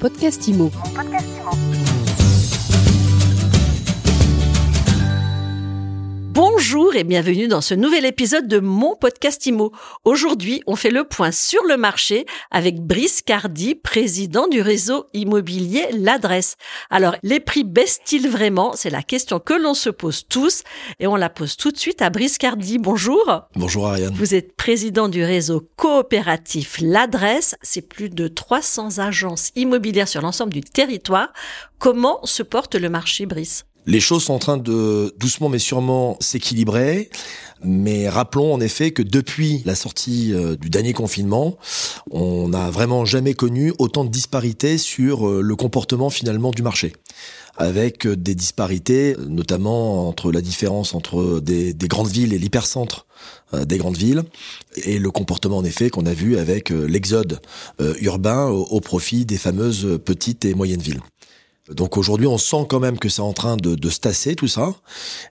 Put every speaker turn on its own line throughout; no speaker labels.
podcast IMO.
Bonjour et bienvenue dans ce nouvel épisode de mon podcast IMO. Aujourd'hui, on fait le point sur le marché avec Brice Cardi, président du réseau immobilier L'Adresse. Alors, les prix baissent-ils vraiment? C'est la question que l'on se pose tous et on la pose tout de suite à Brice Cardi. Bonjour.
Bonjour Ariane.
Vous êtes président du réseau coopératif L'Adresse. C'est plus de 300 agences immobilières sur l'ensemble du territoire. Comment se porte le marché, Brice?
Les choses sont en train de doucement mais sûrement s'équilibrer. Mais rappelons en effet que depuis la sortie euh, du dernier confinement, on n'a vraiment jamais connu autant de disparités sur euh, le comportement finalement du marché avec euh, des disparités, notamment entre la différence entre des, grandes villes et l'hypercentre des grandes villes, et le comportement en effet qu'on a vu avec l'exode urbain au profit des fameuses petites et moyennes villes. Donc aujourd'hui, on sent quand même que c'est en train de, de se tasser tout ça,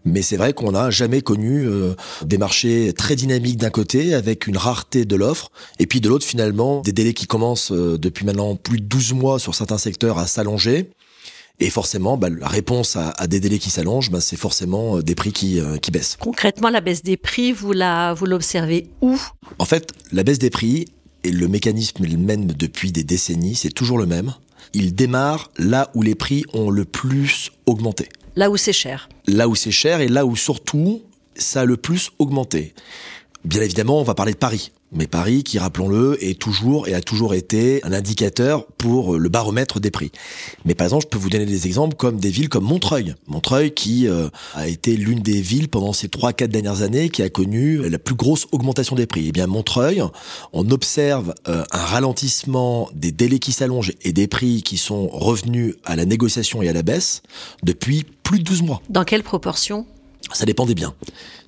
mais c'est vrai qu'on n'a jamais connu euh, des marchés très dynamiques d'un côté, avec une rareté de l'offre, et puis de l'autre finalement, des délais qui commencent euh, depuis maintenant plus de 12 mois sur certains secteurs à s'allonger. Et forcément, bah, la réponse à, à, des délais qui s'allongent, bah, c'est forcément euh, des prix qui, qui baissent.
Concrètement, la baisse des prix, vous la, vous l'observez où?
En fait, la baisse des prix et le mécanisme même depuis des décennies, c'est toujours le même il démarre là où les prix ont le plus augmenté.
Là où c'est cher.
Là où c'est cher et là où surtout ça a le plus augmenté. Bien évidemment, on va parler de Paris. Mais Paris, qui rappelons-le, est toujours et a toujours été un indicateur pour le baromètre des prix. Mais par exemple, je peux vous donner des exemples comme des villes comme Montreuil. Montreuil qui euh, a été l'une des villes pendant ces trois, quatre dernières années qui a connu la plus grosse augmentation des prix. Eh bien, Montreuil, on observe euh, un ralentissement des délais qui s'allongent et des prix qui sont revenus à la négociation et à la baisse depuis plus de 12 mois.
Dans quelle proportion
ça dépend des biens.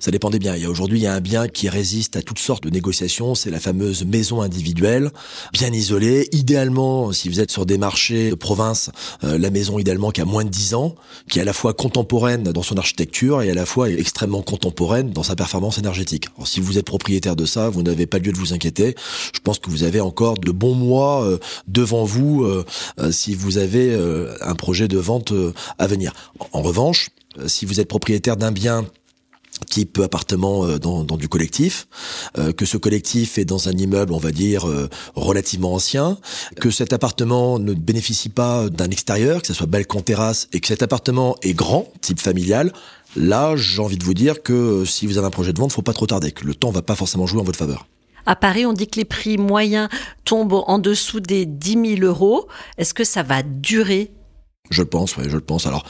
Ça dépend des biens. Il y a aujourd'hui, il y a un bien qui résiste à toutes sortes de négociations. C'est la fameuse maison individuelle, bien isolée. Idéalement, si vous êtes sur des marchés de province, euh, la maison idéalement qui a moins de 10 ans, qui est à la fois contemporaine dans son architecture et à la fois extrêmement contemporaine dans sa performance énergétique. Alors, si vous êtes propriétaire de ça, vous n'avez pas lieu de vous inquiéter. Je pense que vous avez encore de bons mois euh, devant vous euh, si vous avez un projet de vente à venir. En revanche, euh, si vous êtes propriétaire d'un bien type appartement euh, dans, du collectif, euh, que ce collectif est dans un immeuble, on va dire, relativement ancien, que cet appartement ne bénéficie pas d'un extérieur, que ce soit balcon terrasse, et que cet appartement est grand, type familial, là, j'ai envie de vous dire que si vous avez un projet de vente, faut pas trop tarder, que le temps va pas forcément jouer en votre faveur.
À Paris, on dit que les prix moyens tombent en dessous des 10 000 euros. Est-ce que ça va durer
je le pense, oui, je le pense. Alors,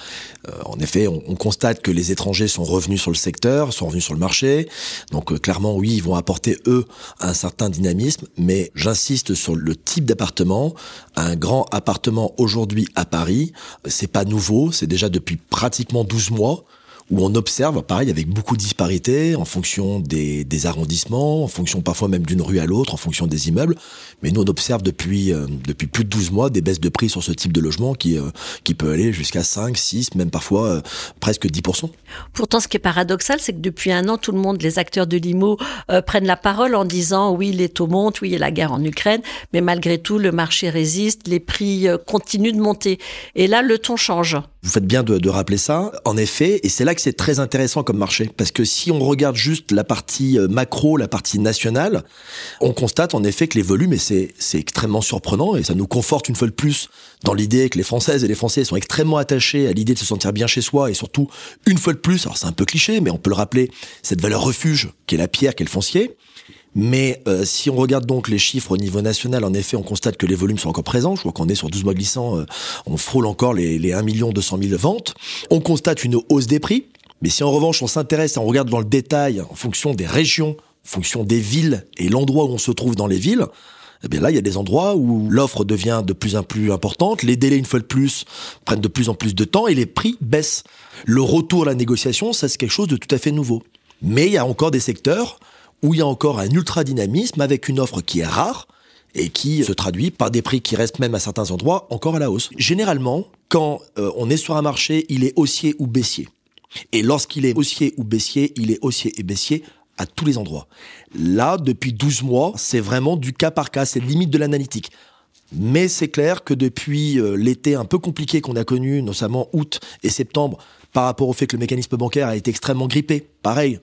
euh, en effet, on, constate que les étrangers sont revenus sur le secteur, sont revenus sur le marché. Donc, euh, clairement, oui, ils vont apporter eux un certain dynamisme. Mais j'insiste sur le type d'appartement. Un grand appartement aujourd'hui à Paris, c'est pas nouveau. C'est déjà depuis pratiquement 12 mois où on observe, pareil, avec beaucoup de disparités en fonction des, des arrondissements, en fonction parfois même d'une rue à l'autre, en fonction des immeubles. Mais nous, on observe depuis, euh, depuis plus de 12 mois des baisses de prix sur ce type de logement qui, euh, qui peut aller jusqu'à 5, 6, même parfois euh, presque 10%.
Pourtant, ce qui est paradoxal, c'est que depuis un an, tout le monde, les acteurs de l'IMO, prennent la parole en disant oui, les taux montent, oui, il y a la guerre en Ukraine, mais malgré tout, le marché résiste, les prix continuent de monter. Et là, le ton change.
Vous faites bien de, de rappeler ça. En effet, et c'est là que c'est très intéressant comme marché. Parce que si on regarde juste la partie euh, macro, la partie nationale, on constate en effet que les volumes, et c'est, c'est extrêmement surprenant, et ça nous conforte une fois de plus dans l'idée que les Françaises et les Français sont extrêmement attachés à l'idée de se sentir bien chez soi, et surtout, une fois de plus, alors c'est un peu cliché, mais on peut le rappeler, cette valeur refuge qui est la pierre, qui est le foncier. Mais euh, si on regarde donc les chiffres au niveau national, en effet, on constate que les volumes sont encore présents. Je vois qu'on est sur 12 mois glissants, euh, on frôle encore les, les 1 200 000 ventes. On constate une hausse des prix. Mais si en revanche on s'intéresse et on regarde dans le détail en fonction des régions, en fonction des villes et l'endroit où on se trouve dans les villes, eh bien là, il y a des endroits où l'offre devient de plus en plus importante, les délais, une fois de plus, prennent de plus en plus de temps et les prix baissent. Le retour à la négociation, ça c'est quelque chose de tout à fait nouveau. Mais il y a encore des secteurs où il y a encore un ultra-dynamisme avec une offre qui est rare et qui se traduit par des prix qui restent même à certains endroits encore à la hausse. Généralement, quand euh, on est sur un marché, il est haussier ou baissier. Et lorsqu'il est haussier ou baissier, il est haussier et baissier à tous les endroits. Là, depuis 12 mois, c'est vraiment du cas par cas, c'est limite de l'analytique. Mais c'est clair que depuis euh, l'été un peu compliqué qu'on a connu, notamment août et septembre, par rapport au fait que le mécanisme bancaire a été extrêmement grippé, pareil,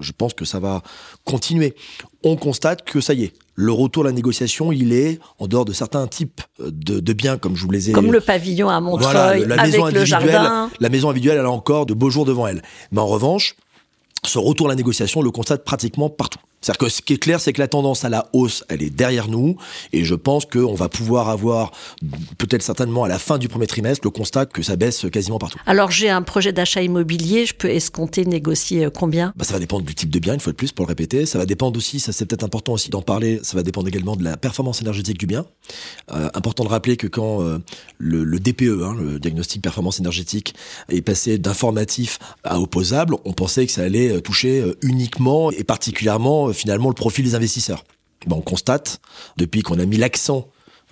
je pense que ça va continuer. On constate que ça y est, le retour à la négociation, il est en dehors de certains types de, biens, comme je vous les ai.
Comme le pavillon à Montreuil, la maison avec le jardin.
La maison individuelle, elle a encore de beaux jours devant elle. Mais en revanche, ce retour à la négociation, on le constate pratiquement partout. C'est-à-dire que ce qui est clair, c'est que la tendance à la hausse, elle est derrière nous, et je pense qu'on va pouvoir avoir, peut-être certainement à la fin du premier trimestre, le constat que ça baisse quasiment partout.
Alors j'ai un projet d'achat immobilier, je peux escompter, négocier euh, combien?
Bah, Ça va dépendre du type de bien, une fois de plus, pour le répéter. Ça va dépendre aussi, ça c'est peut-être important aussi d'en parler, ça va dépendre également de la performance énergétique du bien. Euh, important de rappeler que quand euh, le, le, DPE, hein, le diagnostic performance énergétique, est passé d'informatif à opposable, on pensait que ça allait toucher uniquement et particulièrement finalement le profil des investisseurs. on constate, depuis qu'on a mis l'accent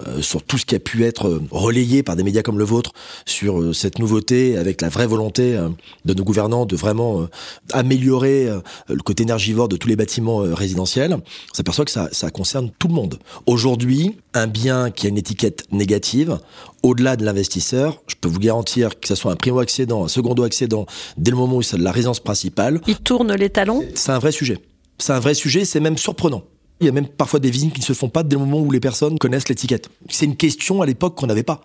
euh, sur tout ce qui a pu être euh, relayé par des médias comme le vôtre sur euh, cette nouveauté avec la vraie volonté de nos gouvernants de vraiment améliorer le côté énergivore de tous les bâtiments résidentiels, on s'aperçoit que ça, ça concerne tout le monde. Aujourd'hui, un bien qui a une étiquette négative, au-delà de l'investisseur, je peux vous garantir que ce soit un primo-accédant, un secondo-accédant, dès le moment où c'est de la résidence principale.
Il tourne les talons?
C'est un vrai sujet c'est un vrai sujet, c'est même surprenant. Il y a même parfois des visites qui ne se font pas dès le moment où les personnes connaissent l'étiquette. C'est une question à l'époque qu'on n'avait pas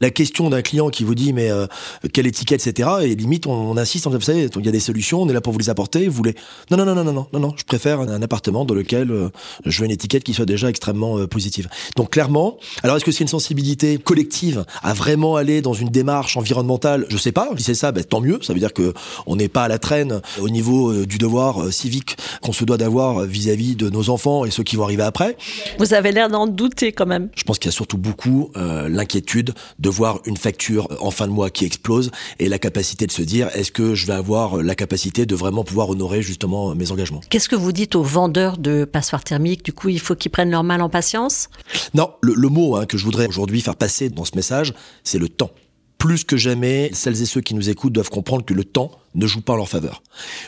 la question d'un client qui vous dit mais euh, quelle étiquette etc et limite on, insiste on dit vous savez il y a des solutions on est là pour vous les apporter vous voulez non non non non non non non je préfère un, appartement dans lequel euh, je veux une étiquette qui soit déjà extrêmement euh, positive. Donc clairement alors est-ce que c'est une sensibilité collective à vraiment aller dans une démarche environnementale? Je sais pas si c'est ça ben, tant mieux ça veut dire que on n'est pas à la traîne au niveau du devoir civique qu'on se doit d'avoir vis-à-vis de nos enfants et ceux qui vont arriver après.
Vous avez l'air d'en douter quand même.
Je pense qu'il y a surtout beaucoup l'inquiétude de voir une facture en fin de mois qui explose et la capacité de se dire est-ce que je vais avoir la capacité de vraiment pouvoir honorer justement mes engagements?
Qu'est-ce que vous dites aux vendeurs de passoires thermiques? Du coup, il faut qu'ils prennent leur mal en patience?
Non, le, mot hein, que je voudrais aujourd'hui faire passer dans ce message, c'est le temps plus que jamais, celles et ceux qui nous écoutent doivent comprendre que le temps ne joue pas en leur faveur.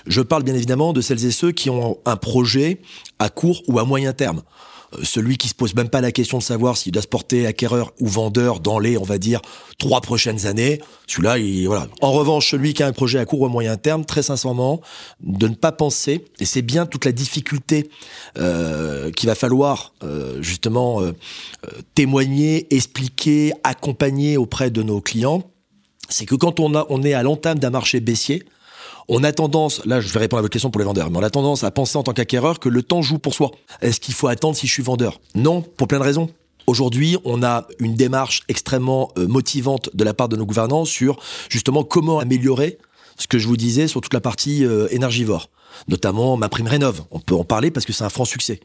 Je parle bien évidemment de celles et ceux qui ont un projet à court ou à moyen terme. Celui qui se pose même pas la question de savoir s'il doit se porter acquéreur ou vendeur dans les, on va dire, trois prochaines années. Celui-là, il, voilà. En revanche, celui qui a un projet à court ou moyen terme, très sincèrement, de ne pas penser, et c'est bien toute la difficulté euh, qu'il va falloir euh, justement euh, témoigner, expliquer, accompagner auprès de nos clients, c'est que quand on, a, on est à l'entame d'un marché baissier, on a tendance, là je vais répondre à votre question pour les vendeurs, mais on a tendance à penser en tant qu'acquéreur que le temps joue pour soi. Est-ce qu'il faut attendre si je suis vendeur? Non, pour plein de raisons. Aujourd'hui, on a une démarche extrêmement euh, motivante de la part de nos gouvernants sur justement comment améliorer ce que je vous disais sur toute la partie euh, énergivore, notamment ma prime rénov. On peut en parler parce que c'est un franc succès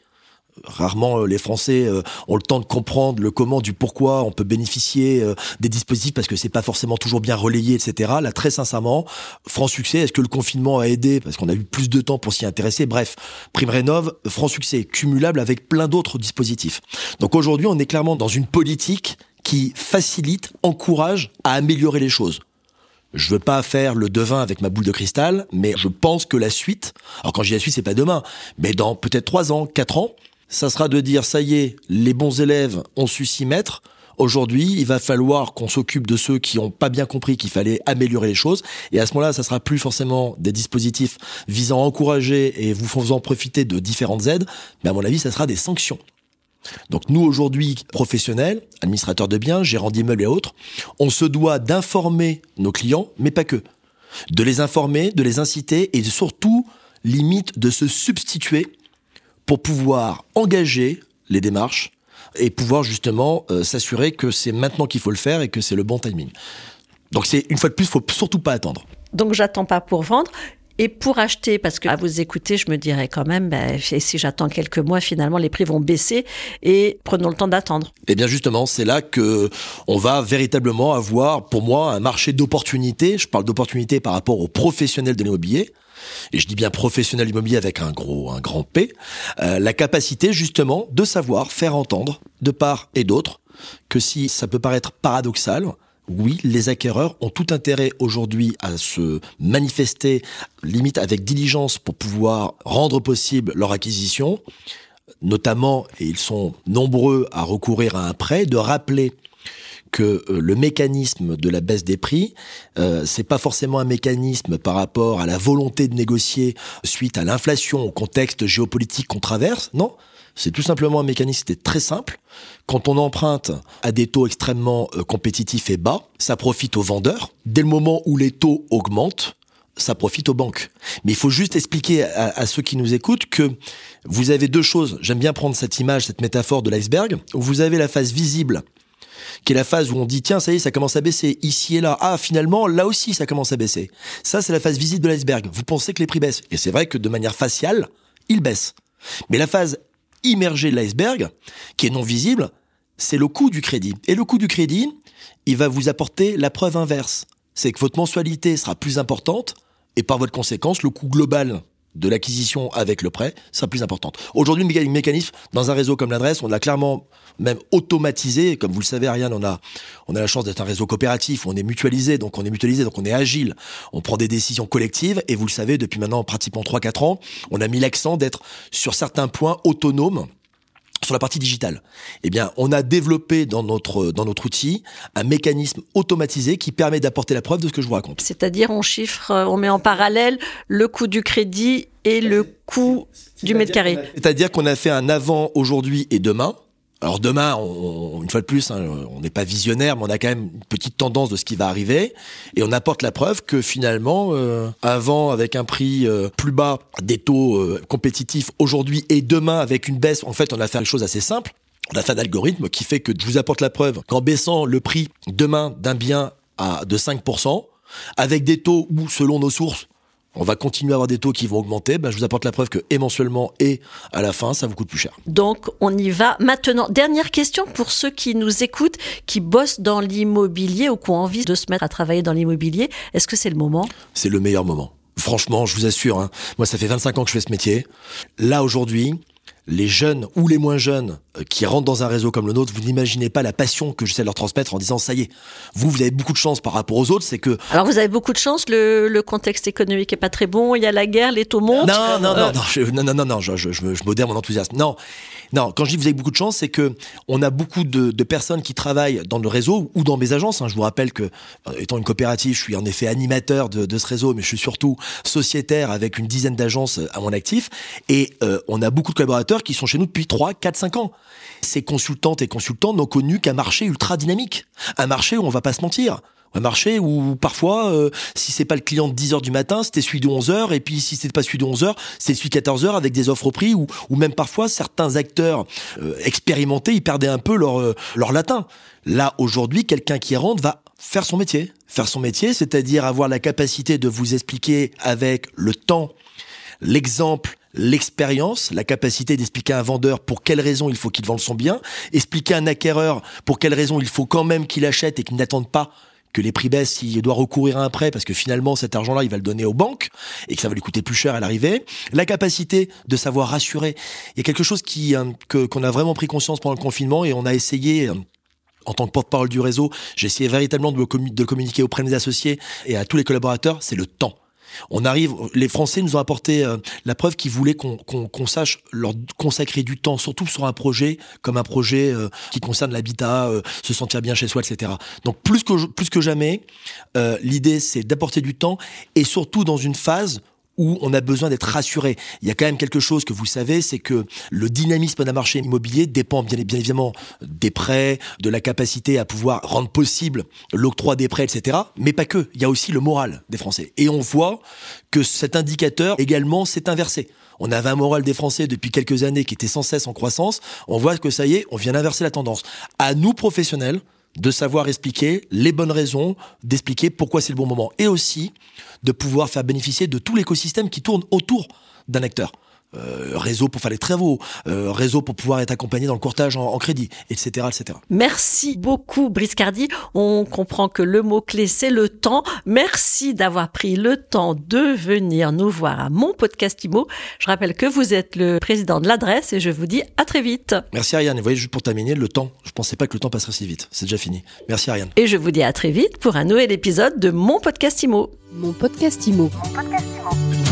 rarement euh, les Français euh, ont le temps de comprendre le comment du pourquoi on peut bénéficier euh, des dispositifs parce que c'est pas forcément toujours bien relayé, etc. Là, très sincèrement, franc succès. Est-ce que le confinement a aidé? Parce qu'on a eu plus de temps pour s'y intéresser Bref, prime rénov, franc succès, cumulable avec plein d'autres dispositifs. Donc aujourd'hui, on est clairement dans une politique qui facilite, encourage à améliorer les choses. Je veux pas faire le devin avec ma boule de cristal, mais je pense que la suite, alors quand je dis la suite, c'est pas demain, mais dans peut-être trois ans, quatre ans, ça sera de dire, ça y est, les bons élèves ont su s'y mettre. Aujourd'hui, il va falloir qu'on s'occupe de ceux qui n'ont pas bien compris qu'il fallait améliorer les choses. Et à ce moment-là, ça sera plus forcément des dispositifs visant à encourager et vous faisant profiter de différentes aides, mais à mon avis, ça sera des sanctions. Donc nous, aujourd'hui, professionnels, administrateurs de biens, gérants d'immeubles et autres, on se doit d'informer nos clients, mais pas que. De les informer, de les inciter et surtout, limite, de se substituer pour pouvoir engager les démarches et pouvoir justement euh, s'assurer que c'est maintenant qu'il faut le faire et que c'est le bon timing. Donc c'est une fois de plus, il faut surtout pas attendre.
Donc j'attends pas pour vendre. Et pour acheter, parce que à vous écouter, je me dirais quand même, ben, si j'attends quelques mois, finalement, les prix vont baisser et prenons le temps d'attendre.
Et eh bien justement, c'est là que on va véritablement avoir, pour moi, un marché d'opportunités. Je parle d'opportunités par rapport aux professionnels de l'immobilier et je dis bien professionnel immobilier avec un gros, un grand P, euh, la capacité justement de savoir faire entendre de part et d'autre que si ça peut paraître paradoxal, oui, les acquéreurs ont tout intérêt aujourd'hui à se manifester, limite avec diligence, pour pouvoir rendre possible leur acquisition. notamment, et ils sont nombreux à recourir à un prêt, de rappeler que euh, le mécanisme de la baisse des prix, euh, c'est pas forcément un mécanisme par rapport à la volonté de négocier suite à l'inflation, au contexte géopolitique qu'on traverse. Non, c'est tout simplement un mécanisme qui est très simple. Quand on emprunte à des taux extrêmement euh, compétitifs et bas, ça profite aux vendeurs. Dès le moment où les taux augmentent, ça profite aux banques. Mais il faut juste expliquer à, ceux qui nous écoutent que vous avez deux choses. J'aime bien prendre cette image, cette métaphore de l'iceberg, vous avez la phase visible qui est la phase où on dit tiens ça y est ça commence à baisser ici et là ah finalement là aussi ça commence à baisser ça c'est la phase visible de l'iceberg vous pensez que les prix baissent et c'est vrai que de manière faciale ils baissent mais la phase immergée de l'iceberg qui est non visible c'est le coût du crédit. Et le coût du crédit il va vous apporter la preuve inverse. C'est que votre mensualité sera plus importante et par votre conséquence le coût global de l'acquisition avec le prêt sera plus importante. Aujourd'hui, le mécanisme, dans un réseau comme l'adresse, on a clairement même automatisé. Comme vous le savez, Ariane, on a, on a la chance d'être un réseau coopératif on est mutualisé, donc on est mutualisé, donc on est agile. On prend des décisions collectives et vous le savez, depuis maintenant pratiquement 3-4 ans, on a mis l'accent d'être sur certains points autonomes sur la partie digitale, eh bien, on a développé dans notre dans notre outil un mécanisme automatisé qui permet d'apporter la preuve de ce que je vous raconte.
C'est-à-dire, on chiffre, euh, on met en parallèle le coût du crédit et le coût du mètre carré.
C'est-à-dire qu'on a fait un avant aujourd'hui et demain alors demain, une fois de plus, hein, on n'est pas visionnaire, mais on a quand même une petite tendance de ce qui va arriver, et on apporte la preuve que finalement, euh, avant avec un prix euh, plus bas, des taux euh, compétitifs aujourd'hui, et demain avec une baisse, en fait, on a fait une chose assez simple. On a fait un algorithme qui fait que je vous apporte la preuve qu'en baissant le prix demain d'un bien à de 5%, avec des taux où, selon nos sources, on va continuer à avoir des taux qui vont augmenter, ben, je vous apporte la preuve que et mensuellement et à la fin, ça vous coûte plus cher.
Donc, on y va maintenant. Dernière question pour ceux qui nous écoutent, qui bossent dans l'immobilier ou qui ont envie de se mettre à travailler dans l'immobilier. Est-ce que c'est le moment?
C'est le meilleur moment. Franchement, je vous assure, hein, moi ça fait 25 ans que je fais ce métier. Là aujourd'hui, les jeunes ou les moins jeunes euh, qui rentrent dans un réseau comme le nôtre, vous n'imaginez pas la passion que j'essaie de leur transmettre en disant ça y est, vous, vous avez beaucoup de chance par rapport aux autres, c'est que...
Alors vous avez beaucoup de chance, le, le, contexte économique est pas très bon, il y a la guerre, les taux montent.
Non, non, non, non, je, non, non, non, non, je, je, je, modère mon enthousiasme. Non, non, quand je dis vous avez beaucoup de chance, c'est que on a beaucoup de, de, personnes qui travaillent dans le réseau ou dans mes agences. Hein. Je vous rappelle que, euh, étant une coopérative, je suis en effet animateur de, de, ce réseau, mais je suis surtout sociétaire avec une dizaine d'agences à mon actif. Et euh, on a beaucoup de collaborateurs qui sont chez nous depuis 3, 4, 5 ans. Ces consultantes et consultants n'ont connu qu'un marché ultra dynamique. Un marché où on va pas se mentir un marché où parfois, euh, si c'est pas le client de 10 heures du matin, c'était celui de 11 heures, et puis si c'était pas celui de 11 heures, c'est celui de 14 heures avec des offres au prix, ou, ou même parfois certains acteurs euh, expérimentés, ils perdaient un peu leur, euh, leur latin. Là, aujourd'hui, quelqu'un qui rentre va faire son métier. Faire son métier, c'est-à-dire avoir la capacité de vous expliquer avec le temps, l'exemple, l'expérience, la capacité d'expliquer à un vendeur pour quelles raisons il faut qu'il vende son bien, expliquer à un acquéreur pour quelles raisons il faut quand même qu'il achète et qu'il n'attende pas que les prix baissent s'il doit recourir à un prêt parce que finalement cet argent-là il va le donner aux banques et que ça va lui coûter plus cher à l'arrivée. La capacité de savoir rassurer. Il y a quelque chose qui euh, que qu'on a vraiment pris conscience pendant le confinement et on a essayé euh, en tant que porte-parole du réseau, j'ai essayé véritablement de le communiquer auprès de mes associés et à tous les collaborateurs, c'est le temps. On arrive, les Français nous ont apporté euh, la preuve qu'ils voulaient qu'on sache leur consacrer du temps, surtout sur un projet comme un projet euh, qui concerne l'habitat, euh, se sentir bien chez soi, etc. Donc plus que plus que jamais, l'idée c'est d'apporter du temps et surtout dans une phase où on a besoin d'être rassuré. Il y a quand même quelque chose que vous savez, c'est que le dynamisme d'un marché immobilier dépend bien, bien évidemment des prêts, de la capacité à pouvoir rendre possible l'octroi des prêts, etc. Mais pas que. Il y a aussi le moral des Français. Et on voit que cet indicateur également s'est inversé. On avait un moral des Français depuis quelques années qui était sans cesse en croissance. On voit que ça y est, on vient d'inverser la tendance. À nous professionnels, de savoir expliquer les bonnes raisons, d'expliquer pourquoi c'est le bon moment, et aussi de pouvoir faire bénéficier de tout l'écosystème qui tourne autour d'un acteur. Euh, réseau pour faire les travaux, euh, réseau pour pouvoir être accompagné dans le courtage en, en crédit, etc., etc.
Merci beaucoup, Briscardi. On comprend que le mot-clé, c'est le temps. Merci d'avoir pris le temps de venir nous voir à mon podcast IMO. Je rappelle que vous êtes le président de l'adresse et je vous dis à très vite.
Merci Ariane. Et vous voyez, juste pour terminer, le temps, je pensais pas que le temps passerait si vite. C'est déjà fini. Merci Ariane.
Et je vous dis à très vite pour un nouvel épisode de mon podcast IMO.
Mon podcast IMO. Mon podcast IMO.